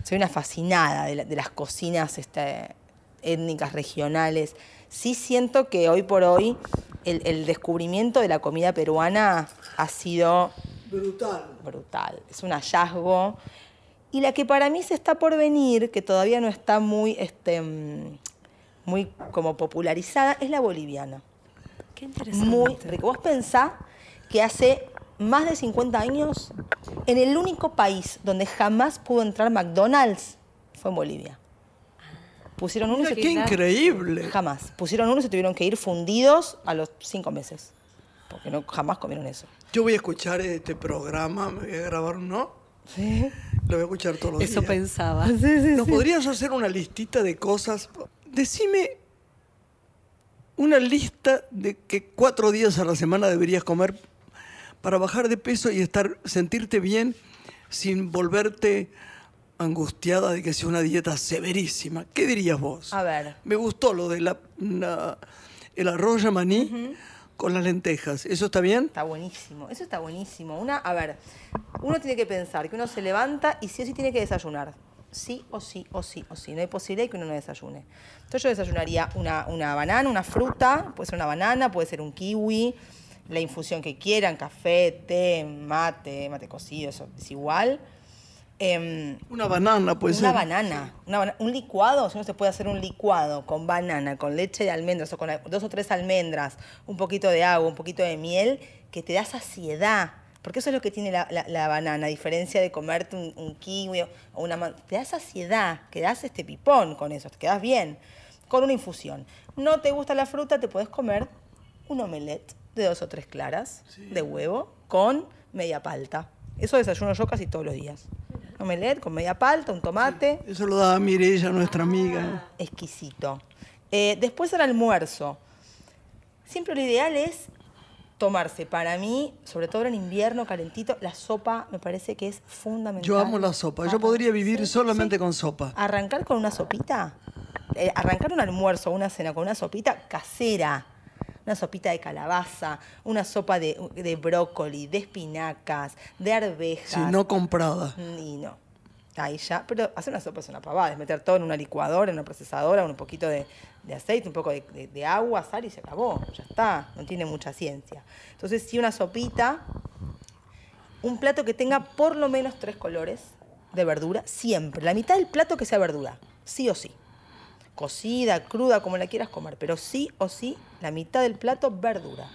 soy una fascinada de, las cocinas este, étnicas regionales. Sí siento que hoy por hoy el, descubrimiento de la comida peruana ha sido brutal. Brutal. Es un hallazgo. Y la que para mí se está por venir, que todavía no está muy, este, muy como popularizada, es la boliviana. Qué interesante. Muy rico. Vos pensás que hace más de 50 años, en el único país donde jamás pudo entrar McDonald's fue en Bolivia. Pusieron uno ¡Qué increíble! Jamás. Pusieron uno y se tuvieron que ir fundidos a los cinco meses. Porque no, jamás comieron eso. Yo voy a escuchar este programa, me voy a grabar uno. Sí. Lo voy a escuchar todos los días. Eso pensaba. Sí, sí, ¿No podrías hacer una listita de cosas? Decime una lista de que cuatro días a la semana deberías comer para bajar de peso y estar, sentirte bien sin volverte angustiada de que sea una dieta severísima. ¿Qué dirías vos? A ver. Me gustó lo de la, el arroz maní con las lentejas. ¿Eso está bien? Está buenísimo. Eso está buenísimo. Una, a ver, uno tiene que pensar que uno se levanta y sí o sí tiene que desayunar. Sí o sí, o sí, o sí. No hay posibilidad de que uno no desayune. Entonces yo desayunaría una, una banana, una fruta, puede ser una banana, puede ser un kiwi, la infusión que quieran, café, té, mate, mate cocido, eso es igual Em, una banana, pues. Una banana, Un licuado, si uno se puede hacer un licuado con banana, con leche de almendras o con dos o tres almendras, un poquito de agua, un poquito de miel, que te da saciedad. Porque eso es lo que tiene la, banana, a diferencia de comerte un, kiwi o una... Te da saciedad, quedas este pipón con eso, te quedas bien. Con una infusión. No te gusta la fruta, te puedes comer un omelette de dos o tres claras de huevo con media palta. Eso desayuno yo casi todos los días omelette con media palta, un tomate. eso lo daba Mirella, nuestra amiga. Exquisito. Eh, después el almuerzo. Siempre lo ideal es tomarse, para mí, sobre todo en invierno calentito, la sopa me parece que es fundamental. Yo amo la sopa, yo podría vivir solamente con sopa. Arrancar con una sopita, eh, arrancar un almuerzo o una cena con una sopita casera, una sopita de calabaza, una sopa de, brócoli, de espinacas, de arvejas. Sí, no comprada. Y no. Ahí ya, pero hacer una sopa es una pavada, es meter todo en una licuadora, en una procesadora, un poquito de, aceite, un poco de, agua, sal y se acabó, ya está, no tiene mucha ciencia. Entonces, si una sopita, un plato que tenga por lo menos tres colores de verdura, siempre, la mitad del plato que sea verdura, sí o sí. Cocida, cruda, como la quieras comer, pero sí o sí, la mitad del plato verdura.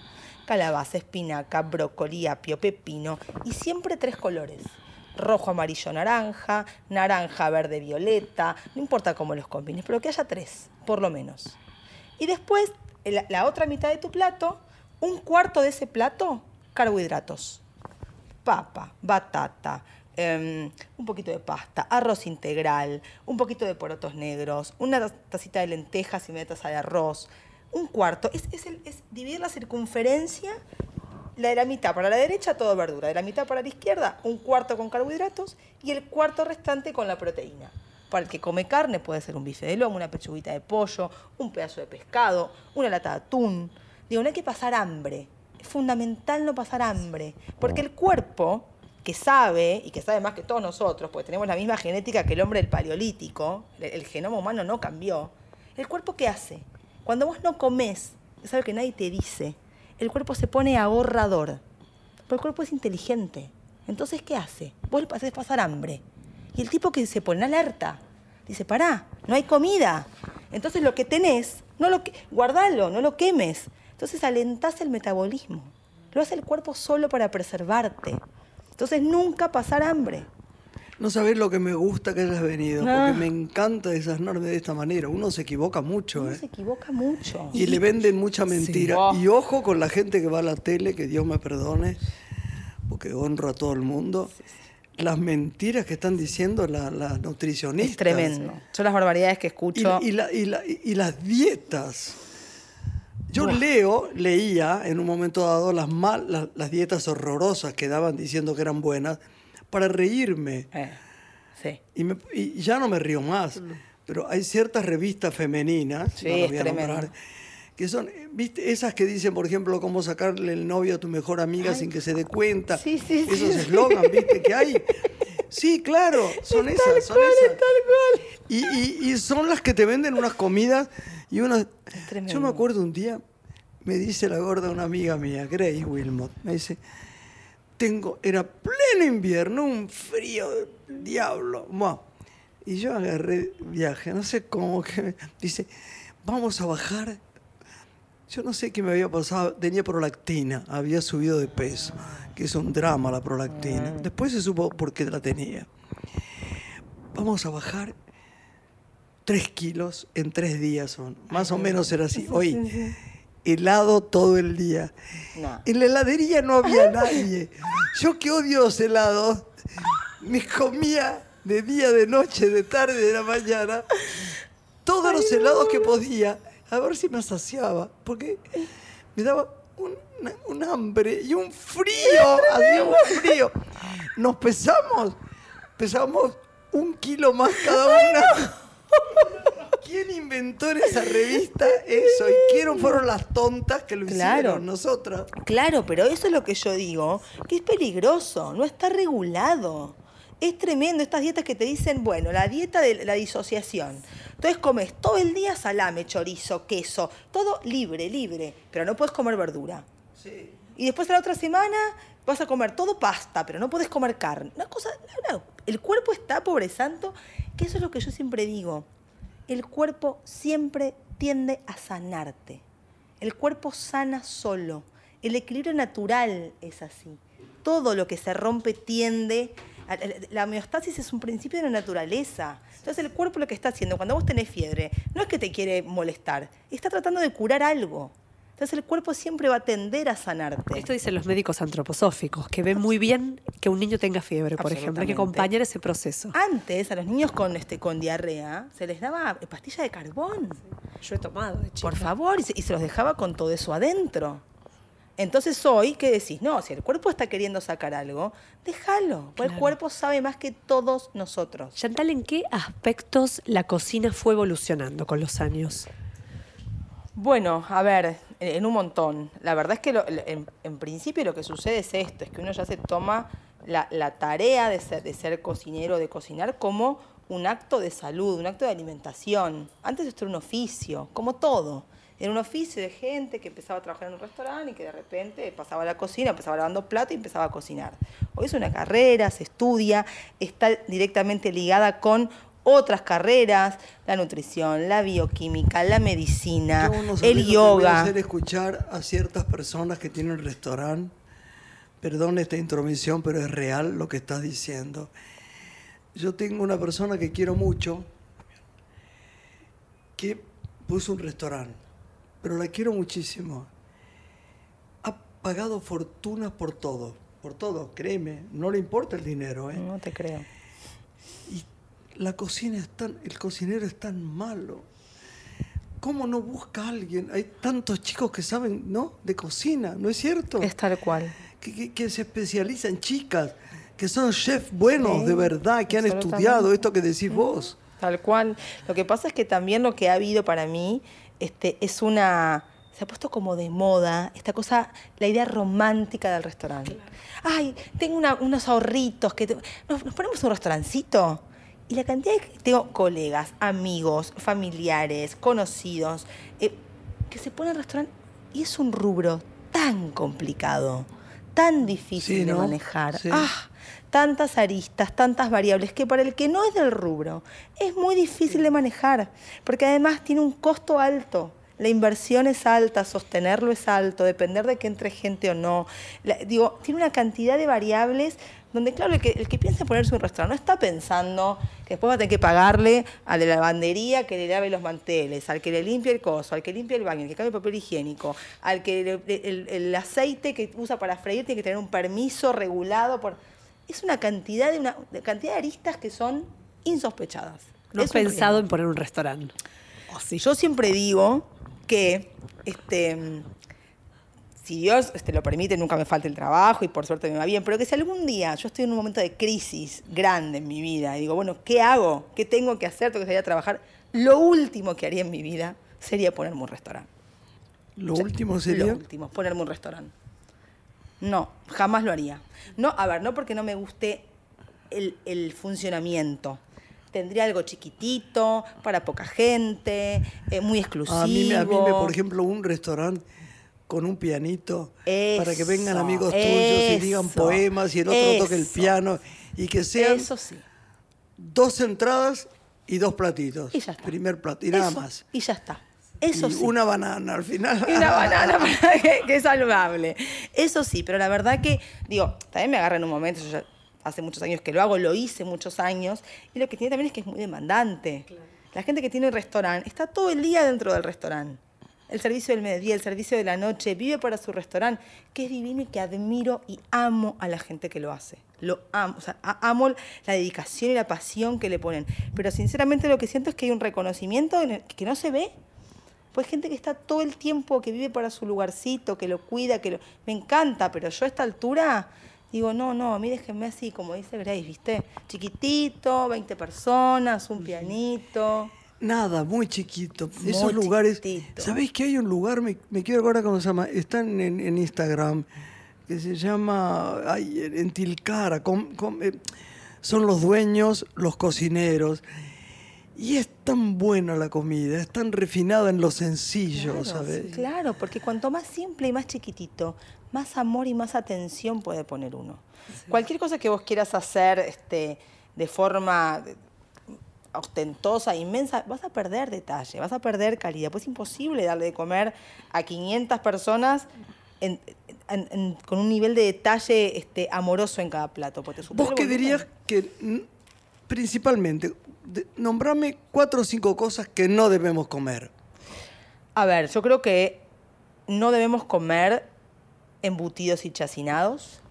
Calabaza, espinaca, brócoli, apio, pepino y siempre tres colores rojo, amarillo, naranja, naranja, verde, violeta, no importa cómo los combines, pero que haya tres, por lo menos. Y después, la otra mitad de tu plato, un cuarto de ese plato, carbohidratos. Papa, batata, em, un poquito de pasta, arroz integral, un poquito de porotos negros, una tacita de lentejas y media taza de arroz. Un cuarto, es, es dividir la circunferencia la de la mitad para la derecha, todo verdura. De la mitad para la izquierda, un cuarto con carbohidratos y el cuarto restante con la proteína. Para el que come carne puede ser un bife de lomo, una pechuguita de pollo, un pedazo de pescado, una lata de atún. Digo, no hay que pasar hambre. Es fundamental no pasar hambre. Porque el cuerpo, que sabe, y que sabe más que todos nosotros, porque tenemos la misma genética que el hombre del paleolítico, el, genoma humano no cambió. ¿El cuerpo qué hace? Cuando vos no comes, es que nadie te dice el cuerpo se pone ahorrador. Pero el cuerpo es inteligente. Entonces, ¿qué hace? Vos le pasar hambre. Y el tipo que se pone alerta, dice, pará, no hay comida. Entonces lo que tenés, no lo guardalo, no lo quemes. Entonces alentás el metabolismo. Lo hace el cuerpo solo para preservarte. Entonces nunca pasar hambre. No sabés lo que me gusta que hayas venido, porque ah. me encanta desasnarme de esta manera. Uno se equivoca mucho. Uno ¿eh? se equivoca mucho. Y, le venden mucha mentira. Y ojo con la gente que va a la tele, que Dios me perdone, porque honro a todo el mundo. Las mentiras que están diciendo las la nutricionistas. Es tremendo. Son las barbaridades que escucho. Y, y las dietas. Yo leo, leía en un momento dado las, mal, las dietas horrorosas que daban diciendo que eran buenas para reírme. Eh, sí. y, ya no me río más. Mm. Pero hay ciertas revistas femeninas, que son, ¿viste? Esas que dicen, por ejemplo, cómo sacarle el novio a tu mejor amiga sin que se dé cuenta. Sí, sí, Esos eslogans, ¿viste? Que hay. Sí, claro, son esas, son esas. Tal cual. Y, y, son las que te venden unas comidas y unas. Yo me acuerdo un día, me dice la gorda una amiga mía, Grace Wilmot, me dice, tengo, era pleno invierno, un frío del diablo. Y yo agarré viaje, no sé cómo que dice, vamos a bajar. Yo no sé qué me había pasado, tenía prolactina, había subido de peso, que es un drama la prolactina. Después se supo por qué la tenía. Vamos a bajar tres kilos en tres días son. Más o menos era así. Hoy helado todo el día. En la heladería no había nadie. Yo que odio los helados, me comía de día, de noche, de tarde, de la mañana, todos los helados que podía, a ver si me saciaba, porque me daba un, hambre y un frío, hacía un frío. Nos pesamos, pesamos un kilo más cada una. ¿Quién inventó en esa revista eso? ¿Y quiénes fueron las tontas que lo hicieron? Nosotras. Claro, pero eso es lo que yo digo, que es peligroso, no está regulado. Es tremendo estas dietas que te dicen, bueno, la dieta de la disociación. Entonces comes todo el día salame, chorizo, queso, todo libre, libre, pero no puedes comer verdura. Sí. Y después a la otra semana vas a comer todo pasta, pero no puedes comer carne. Una cosa, el cuerpo está, pobre santo, que eso es lo que yo siempre digo el cuerpo siempre tiende a sanarte. El cuerpo sana solo. El equilibrio natural es así. Todo lo que se rompe tiende... La homeostasis es un principio de la naturaleza. Entonces el cuerpo lo que está haciendo cuando vos tenés fiebre no es que te quiere molestar, está tratando de curar algo. Entonces el cuerpo siempre va a tender a sanarte. Esto dicen los médicos antroposóficos, que ven muy bien que un niño tenga fiebre, por ejemplo, hay que acompañar ese proceso. Antes a los niños con, este, con diarrea se les daba pastilla de carbón. Yo he tomado de Por favor, y se, los dejaba con todo eso adentro. Entonces hoy, ¿qué decís? No, si el cuerpo está queriendo sacar algo, déjalo. El cuerpo sabe más que todos nosotros. Chantal, ¿en qué aspectos la cocina fue evolucionando con los años? Bueno, a ver, en un montón. La verdad es que en, principio lo que sucede es esto, es que uno ya se toma la, tarea de ser, de ser cocinero, de cocinar como un acto de salud, un acto de alimentación. Antes esto era un oficio, como todo. Era un oficio de gente que empezaba a trabajar en un restaurante y que de repente pasaba a la cocina, empezaba lavando plato y empezaba a cocinar. Hoy es una carrera, se estudia, está directamente ligada con otras carreras, la nutrición, la bioquímica, la medicina, el yoga. hacer escuchar a ciertas personas que tienen restaurante. Perdón esta intromisión, pero es real lo que estás diciendo. Yo tengo una persona que quiero mucho que puso un restaurante pero la quiero muchísimo. Ha pagado fortunas por todo, por todo, créeme, no le importa el dinero. ¿eh? No te creo. La cocina es tan, el cocinero es tan malo. ¿Cómo no busca a alguien? Hay tantos chicos que saben, ¿no? De cocina, ¿no es cierto? Es tal cual. Que, se especializan, chicas, que son chefs buenos, de verdad, que han estudiado esto que decís vos. Tal cual. Lo que pasa es que también lo que ha habido para mí este, es una se ha puesto como de moda esta cosa, la idea romántica del restaurante. Ay, tengo unos ahorritos, que nos, ponemos un restaurancito. Y la cantidad de... Tengo colegas, amigos, familiares, conocidos, eh, que se ponen al restaurante y es un rubro tan complicado, tan difícil de manejar. Ah, tantas aristas, tantas variables, que para el que no es del rubro es muy difícil de manejar, porque además tiene un costo alto. La inversión es alta, sostenerlo es alto, depender de que entre gente o no. digo, tiene una cantidad de variables donde, claro, el que, el que piensa en ponerse un restaurante no está pensando que después va a tener que pagarle a la lavandería que le lave los manteles, al que le limpie el coso, al que limpie el baño, al que cambie el papel higiénico, al que el aceite que usa para freír tiene que tener un permiso regulado por es una cantidad de una cantidad de aristas que son insospechadas. No has pensado en poner un restaurante. Oh, Yo siempre digo que este, si Dios este, lo permite, nunca me falte el trabajo y por suerte me va bien, pero que si algún día yo estoy en un momento de crisis grande en mi vida y digo, bueno, ¿qué hago? ¿Qué tengo que hacer? Tengo que salir a trabajar. Lo último que haría en mi vida sería ponerme un restaurante. ¿Lo último sería? Lo último, ponerme un restaurante. No, jamás lo haría. No, a ver, no porque no me guste el, funcionamiento. Tendría algo chiquitito, para poca gente, eh, muy exclusivo. A mí, a mí me, por ejemplo, un restaurante con un pianito para que vengan amigos tuyos y digan poemas y el otro toque el piano y que sean dos entradas y dos platitos. Y ya está. Primer plato y nada más. Y ya está. Eso sí. Una banana al final. Y una banana que, es saludable. Eso sí, pero la verdad que, digo, también me agarra en un momento, yo ya hace muchos años que lo hago, lo hice muchos años, y lo que tiene también es que es muy demandante. La gente que tiene un restaurante está todo el día dentro del restaurante. El servicio del mediodía, el servicio de la noche, vive para su restaurante, que es divino y que admiro y amo a la gente que lo hace. Lo amo, o sea, amo la dedicación y la pasión que le ponen. Pero sinceramente lo que siento es que hay un reconocimiento que no se ve pues gente que está todo el tiempo, que vive para su lugarcito, que lo cuida, que lo... Me encanta, pero yo a esta altura digo, no, no, a mí déjenme así, como dice Grace, ¿viste? Chiquitito, 20 personas, un pianito. Nada, muy chiquito. Esos lugares. ¿Sabéis que hay un lugar? Me, quiero acordar cómo se llama. Están en, Instagram. Que se llama. Ay, en Tilcara. Eh, son los dueños, los cocineros. Y es tan buena la comida, es tan refinada en lo sencillo, ¿sabes? Claro, porque cuanto más simple y más chiquitito, más amor y más atención puede poner uno. Cualquier cosa que vos quieras hacer este, de forma ostentosa, inmensa, vas a perder detalle, vas a perder calidad. Pues es imposible darle de comer a 500 personas con un nivel de detalle este, amoroso en cada plato. ¿Vos qué dirías que principalmente nombrame cuatro o cinco cosas que no debemos comer. A ver, yo creo que no debemos comer embutidos y chacinados,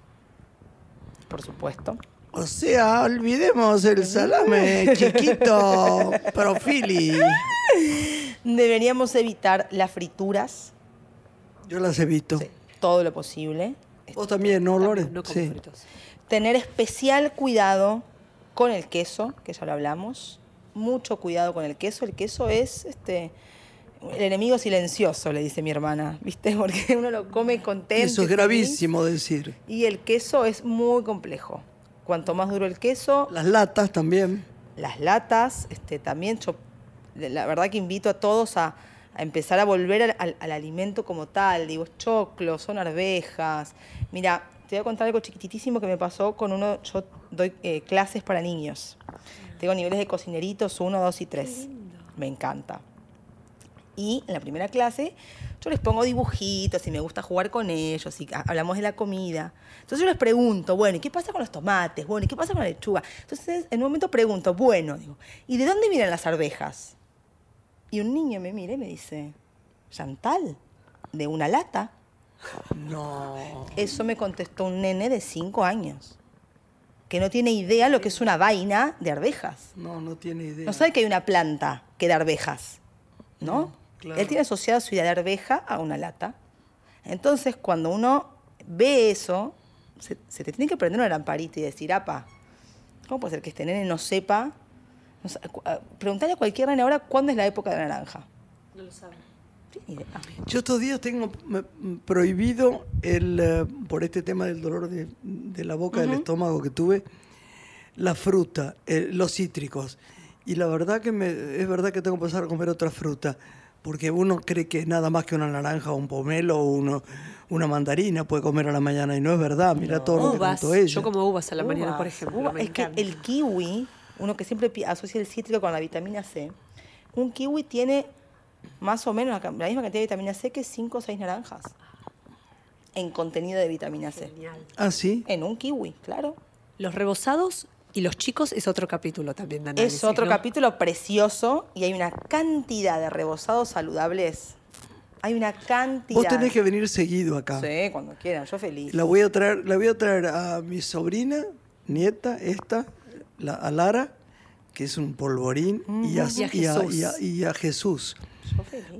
por supuesto. O sea, olvidemos el salame chiquito, profili. Deberíamos evitar las frituras. Yo las evito. todo lo posible. Vos también, ¿no, Lore? sí. Tener especial cuidado con el queso, que ya lo hablamos. Mucho cuidado con el queso. El queso es este, El enemigo silencioso, le dice mi hermana, ¿viste? Porque uno lo come contento. Eso es gravísimo decir. Y el queso es muy complejo. Cuanto más duro el queso. Las latas también. Las latas, este, también. Yo, la verdad que invito a todos a, empezar a volver al, alimento como tal. Digo, choclo, son arvejas. Mira, te voy a contar algo chiquititísimo que me pasó con uno. Yo doy eh, clases para niños. Tengo niveles de cocineritos 1, 2 y 3. Me encanta. Y en la primera clase yo les pongo dibujitos y me gusta jugar con ellos y hablamos de la comida. Entonces yo les pregunto, bueno, ¿y qué pasa con los tomates? Bueno, ¿y qué pasa con la lechuga? Entonces en un momento pregunto, bueno, digo, ¿y de dónde vienen las arvejas? Y un niño me mira y me dice, Chantal, de una lata. No. Eso me contestó un nene de cinco años que no tiene idea lo que es una vaina de arvejas. No, no tiene idea. No sabe que hay una planta que da arvejas, ¿no? Él tiene asociado su idea de arveja a una lata. Entonces, cuando uno ve eso, se, te tiene que prender una lamparita y decir, apa, ¿cómo puede ser que este nene no sepa? preguntarle a cualquier nene ahora cuándo es la época de la naranja. No lo sabe. Yo estos días tengo prohibido el, eh, por este tema del dolor de, la boca, del estómago que tuve, la fruta, eh, los cítricos. Y la verdad que me, es verdad que tengo que pasar a comer otra fruta, porque uno cree que es nada más que una naranja o un pomelo o uno, una mandarina puede comer a la mañana y no es verdad. Mira todo lo que ella. Yo como uvas a la mañana, por ejemplo. es que el kiwi, uno que siempre asocia el cítrico con la vitamina C, un kiwi tiene más o menos la, misma cantidad de vitamina C que 5 o 6 naranjas en contenido de vitamina C. Ah, sí. En un kiwi, claro. Los rebozados y los chicos es otro capítulo también de Es otro capítulo precioso y hay una cantidad de rebozados saludables. Hay una cantidad. Vos tenés que venir seguido acá. Sí, cuando quieran, yo feliz. La voy a traer, la voy a traer a mi sobrina, nieta, esta, la, a Lara, que es un polvorín, y, a, y, a, Jesús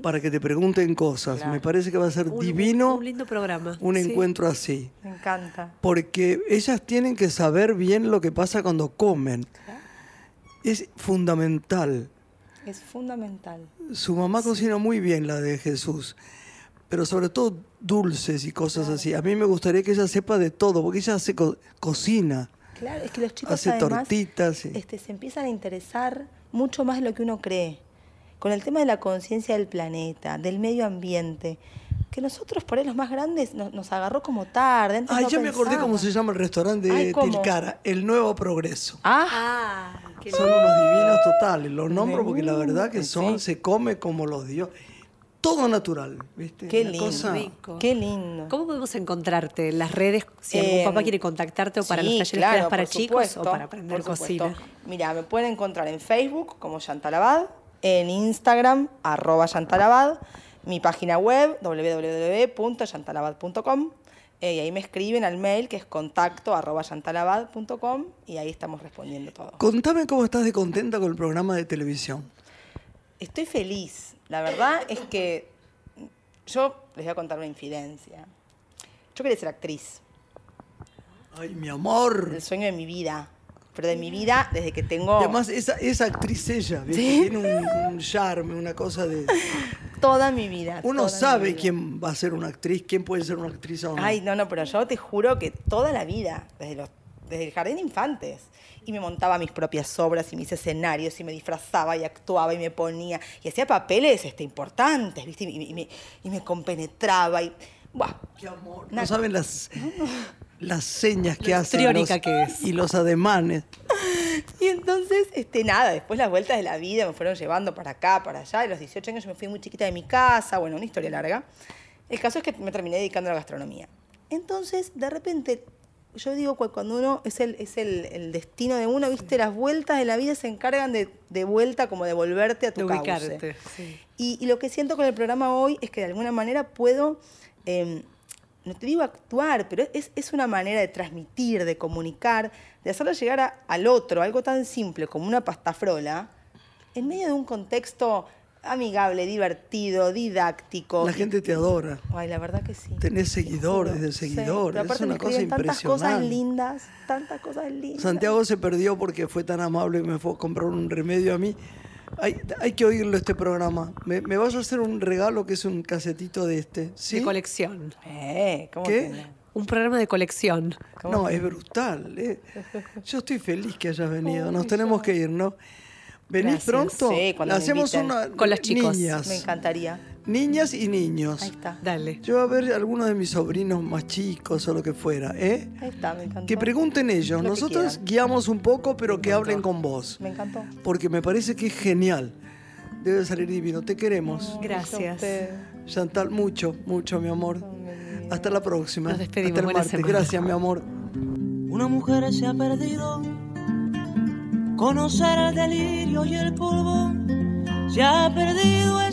para que te pregunten cosas. Me parece que va a ser divino. Un, lindo programa. Un encuentro así. Me encanta. Porque ellas tienen que saber bien lo que pasa cuando comen. Es fundamental. Es fundamental. Su mamá cocina muy bien la de Jesús, pero sobre todo dulces y cosas así. A mí me gustaría que ella sepa de todo, porque ella hace cocina. Claro, es que los chicos hace tortitas. Este, se empiezan a interesar mucho más de lo que uno cree con el tema de la conciencia del planeta, del medio ambiente, que nosotros por ahí los más grandes nos, agarró como tarde. Ay, yo me acordé cómo se llama el restaurante de Tilcara, El Nuevo Progreso. Ah, ah son unos divinos totales, los nombro porque la verdad que son, se come como los dioses. Todo natural, ¿viste? Qué lindo. Qué lindo. ¿Cómo podemos encontrarte en las redes si algún papá em, quiere contactarte o para los talleres para chicos o para aprender cocina? Mira, me pueden encontrar en Facebook como Chantalabad, en Instagram, arroba Yantalabad, mi página web, www.yantalabad.com, eh, y ahí me escriben al mail que es contacto arroba yantalabad.com y ahí estamos respondiendo todo. Contame cómo estás de contenta con el programa de televisión. Estoy feliz. La verdad es que yo les voy a contar una infidencia. Yo quería ser actriz. Ay, mi amor. El sueño de mi vida pero de mi vida desde que tengo... además, esa, esa actriz ella, tiene un, charme, una cosa de... Toda mi vida. Uno sabe quién va a ser una actriz, quién puede ser una actriz o no. Ay, no, no, pero yo te juro que toda la vida, desde, los, desde el jardín de infantes, y me montaba mis propias obras y mis escenarios y me disfrazaba y actuaba y me ponía y hacía papeles este, importantes, ¿viste? Y, me, y me compenetraba y... Buah, Qué amor. No saben las las señas que hacen que es. y los ademanes. Y entonces, este, nada, después las vueltas de la vida me fueron llevando para acá, para allá. A los 18 años yo me fui muy chiquita de mi casa, bueno, una historia larga. El caso es que me terminé dedicando a la gastronomía. Entonces, de repente, yo digo, cuando uno es el, es el, destino de uno, viste, las vueltas de la vida se encargan de, de vuelta como de volverte a tu de Y, lo que siento con el programa hoy es que de alguna manera puedo... Em, no te digo actuar, pero es, una manera de transmitir, de comunicar, de hacerlo llegar al otro, algo tan simple como una pastafrola, en medio de un contexto amigable, divertido, didáctico. La gente te adora. Ay, la verdad que sí. Tenés seguidores de seguidores. es una cosa impresionante. Tantas cosas lindas, tantas cosas lindas. Santiago se perdió porque fue tan amable y me fue a comprar un remedio a mí Hay, que oírlo este programa. Me, vas a hacer un regalo que es un casetito de este. ¿sí? De colección. Eh, ¿cómo ¿Qué? Un programa de colección. No, es brutal. Eh. Yo estoy feliz que hayas venido. Nos tenemos que ir, ¿no? ¿Venís pronto? Sí, cuando Hacemos una con las chicos. Niñas. Me encantaría. Niñas y niños. Ahí está. Dale. Yo voy a ver a algunos de mis sobrinos más chicos o lo que fuera, ¿eh? Ahí está, me encantó. Que pregunten ellos. Nosotros guiamos un poco, pero que hablen con vos. Me encantó. Porque me parece que es genial. Debe salir divino. Te queremos. Gracias. Chantal, mucho, mucho, mi amor. Hasta la próxima. Nos despedimos. Hasta el martes. Gracias, mi amor. Una mujer se ha perdido conocer el delirio y el polvo. Se ha perdido